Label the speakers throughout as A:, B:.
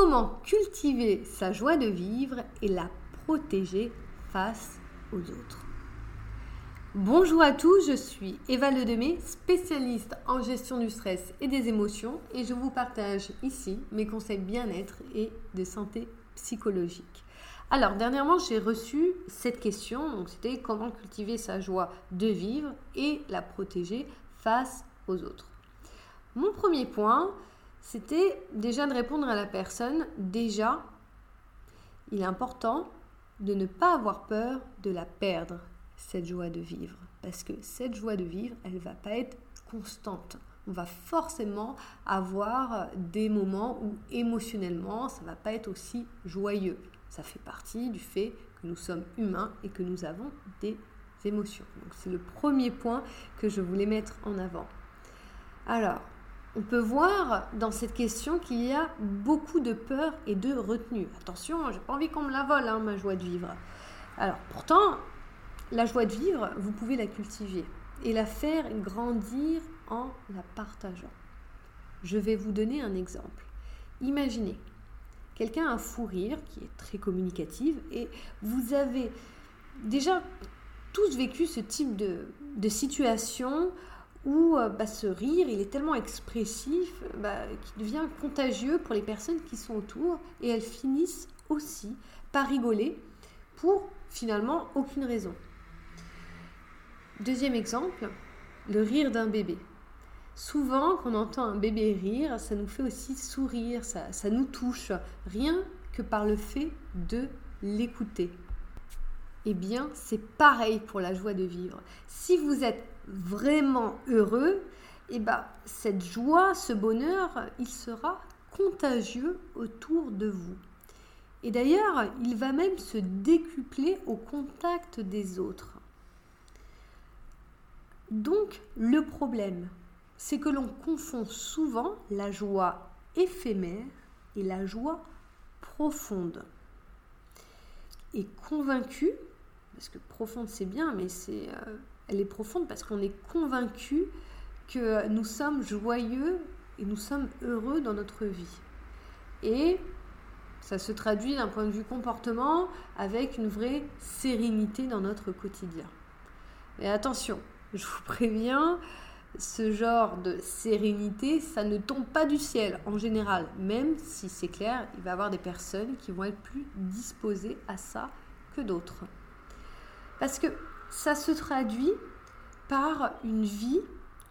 A: Comment cultiver sa joie de vivre et la protéger face aux autres Bonjour à tous, je suis Eva Ledemé, spécialiste en gestion du stress et des émotions et je vous partage ici mes conseils bien-être et de santé psychologique. Alors, dernièrement, j'ai reçu cette question, donc c'était comment cultiver sa joie de vivre et la protéger face aux autres. Mon premier point, c'était déjà de répondre à la personne, déjà, il est important de ne pas avoir peur de la perdre, cette joie de vivre. Parce que cette joie de vivre, elle ne va pas être constante. On va forcément avoir des moments où émotionnellement, ça ne va pas être aussi joyeux. Ça fait partie du fait que nous sommes humains et que nous avons des émotions. Donc c'est le premier point que je voulais mettre en avant. Alors, on peut voir dans cette question qu'il y a beaucoup de peur et de retenue. Attention, j'ai pas envie qu'on me la vole, hein, ma joie de vivre. Alors, pourtant, la joie de vivre, vous pouvez la cultiver et la faire grandir en la partageant. Je vais vous donner un exemple. Imaginez, quelqu'un a un fou rire qui est très communicative et vous avez déjà tous vécu ce type de, de situation où euh, bah, ce rire, il est tellement expressif bah, qu'il devient contagieux pour les personnes qui sont autour et elles finissent aussi par rigoler pour finalement aucune raison. Deuxième exemple, le rire d'un bébé. Souvent, quand on entend un bébé rire, ça nous fait aussi sourire, ça, ça nous touche, rien que par le fait de l'écouter. Eh bien, c'est pareil pour la joie de vivre. Si vous êtes vraiment heureux, eh ben, cette joie, ce bonheur, il sera contagieux autour de vous. Et d'ailleurs, il va même se décupler au contact des autres. Donc, le problème, c'est que l'on confond souvent la joie éphémère et la joie profonde. Et convaincu, parce que profonde c'est bien, mais c'est, euh, elle est profonde parce qu'on est convaincu que nous sommes joyeux et nous sommes heureux dans notre vie. Et ça se traduit d'un point de vue comportement avec une vraie sérénité dans notre quotidien. Mais attention, je vous préviens, ce genre de sérénité, ça ne tombe pas du ciel en général, même si c'est clair, il va y avoir des personnes qui vont être plus disposées à ça que d'autres. Parce que ça se traduit par une vie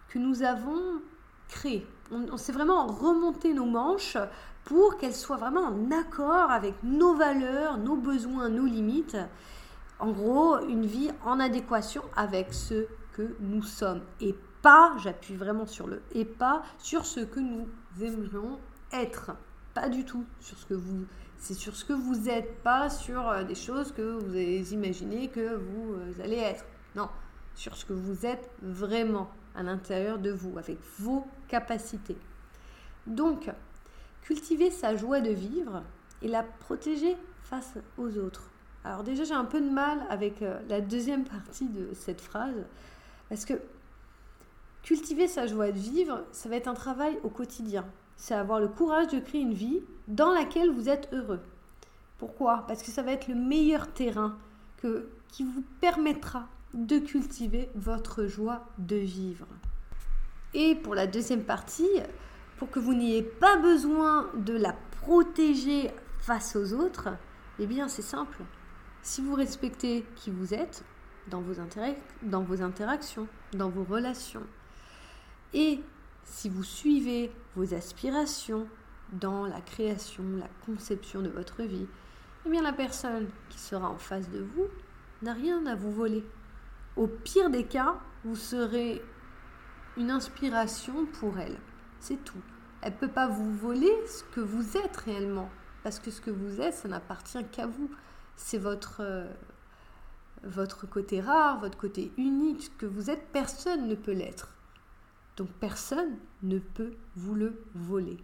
A: que nous avons créée. On, s'est vraiment remonté nos manches pour qu'elle soit vraiment en accord avec nos valeurs, nos besoins, nos limites. En gros, une vie en adéquation avec ce que nous sommes et pas, j'appuie vraiment sur le et pas, sur ce que nous aimerions être. Pas du tout sur ce que vous c'est sur ce que vous êtes, pas sur euh, des choses que vous avez imaginé que vous euh, allez être. Non, sur ce que vous êtes vraiment à l'intérieur de vous, avec vos capacités. Donc, cultiver sa joie de vivre et la protéger face aux autres. Alors déjà, j'ai un peu de mal avec euh, la deuxième partie de cette phrase, parce que cultiver sa joie de vivre, ça va être un travail au quotidien c'est avoir le courage de créer une vie dans laquelle vous êtes heureux. Pourquoi? Parce que ça va être le meilleur terrain qui vous permettra de cultiver votre joie de vivre. Et pour la deuxième partie, pour que vous n'ayez pas besoin de la protéger face aux autres, eh bien c'est simple. Si vous respectez qui vous êtes dans vos, dans vos interactions, dans vos relations, et si vous suivez vos aspirations dans la création, la conception de votre vie, eh bien la personne qui sera en face de vous n'a rien à vous voler. Au pire des cas, vous serez une inspiration pour elle. C'est tout. Elle ne peut pas vous voler ce que vous êtes réellement. Parce que ce que vous êtes, ça n'appartient qu'à vous. C'est votre, euh, votre côté rare, votre côté unique. Ce que vous êtes, personne ne peut l'être. Donc personne ne peut vous le voler.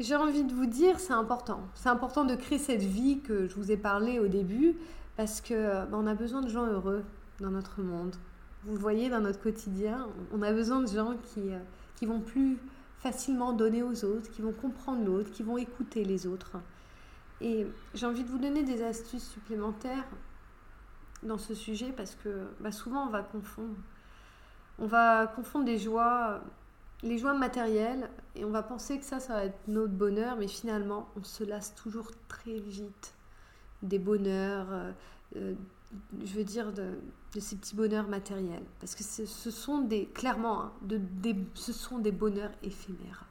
A: J'ai envie de vous dire, c'est important. C'est important de créer cette vie que je vous ai parlé au début, parce que ben, on a besoin de gens heureux dans notre monde. Vous le voyez dans notre quotidien, on a besoin de gens qui, euh, qui vont plus facilement donner aux autres, qui vont comprendre l'autre, qui vont écouter les autres. Et j'ai envie de vous donner des astuces supplémentaires dans ce sujet parce que bah, souvent on va confondre. On va confondre des joies, les joies matérielles et on va penser que ça, ça va être notre bonheur, mais finalement on se lasse toujours très vite des bonheurs, euh, euh, je veux dire de, ces petits bonheurs matériels. Parce que ce, sont des, clairement, hein, ce sont des bonheurs éphémères.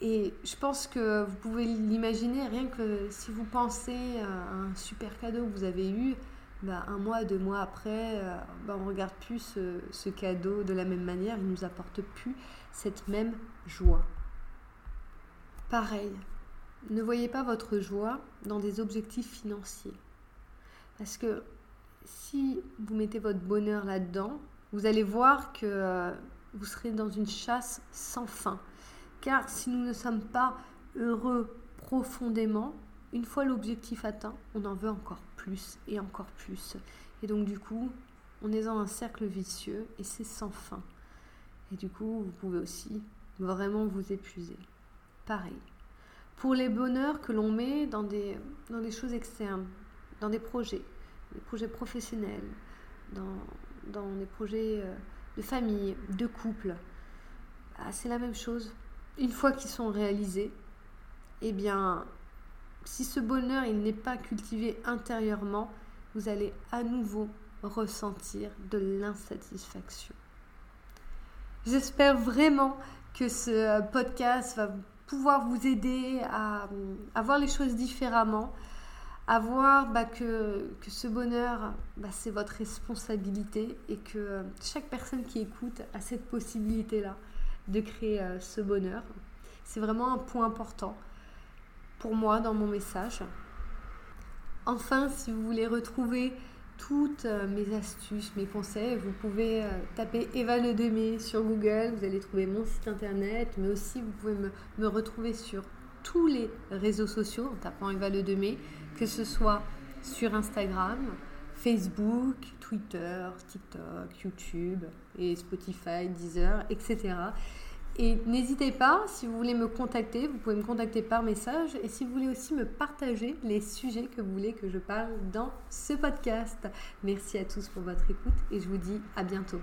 A: Et je pense que vous pouvez l'imaginer, rien que si vous pensez à un super cadeau que vous avez eu, bah, un mois, deux mois après, euh, bah, on ne regarde plus ce, cadeau de la même manière, il ne nous apporte plus cette même joie. Pareil, ne voyez pas votre joie dans des objectifs financiers. Parce que si vous mettez votre bonheur là-dedans, vous allez voir que euh, vous serez dans une chasse sans fin. Car si nous ne sommes pas heureux profondément, une fois l'objectif atteint, on en veut encore plus et encore plus. Et donc du coup, on est dans un cercle vicieux et c'est sans fin. Et du coup, vous pouvez aussi vraiment vous épuiser. Pareil. Pour les bonheurs que l'on met dans des, dans des choses externes, dans des projets, des projets professionnels, dans, dans des projets euh, de famille, de couple, ah, c'est la même chose une fois qu'ils sont réalisés, eh bien, si ce bonheur il n'est pas cultivé intérieurement, vous allez à nouveau ressentir de l'insatisfaction. J'espère vraiment que ce podcast va pouvoir vous aider à, voir les choses différemment, à voir bah, que, ce bonheur, bah, c'est votre responsabilité et que chaque personne qui écoute a cette possibilité-là de créer euh, ce bonheur. C'est vraiment un point important pour moi dans mon message. Enfin, si vous voulez retrouver toutes euh, mes astuces, mes conseils, vous pouvez euh, taper Eva Le Demé sur Google, vous allez trouver mon site internet, mais aussi vous pouvez me, me retrouver sur tous les réseaux sociaux en tapant Eva Le Demé, que ce soit sur Instagram, Facebook, Twitter, TikTok, YouTube et Spotify, Deezer, etc. Et n'hésitez pas, si vous voulez me contacter, vous pouvez me contacter par message. Et si vous voulez aussi me partager les sujets que vous voulez que je parle dans ce podcast. Merci à tous pour votre écoute et je vous dis à bientôt.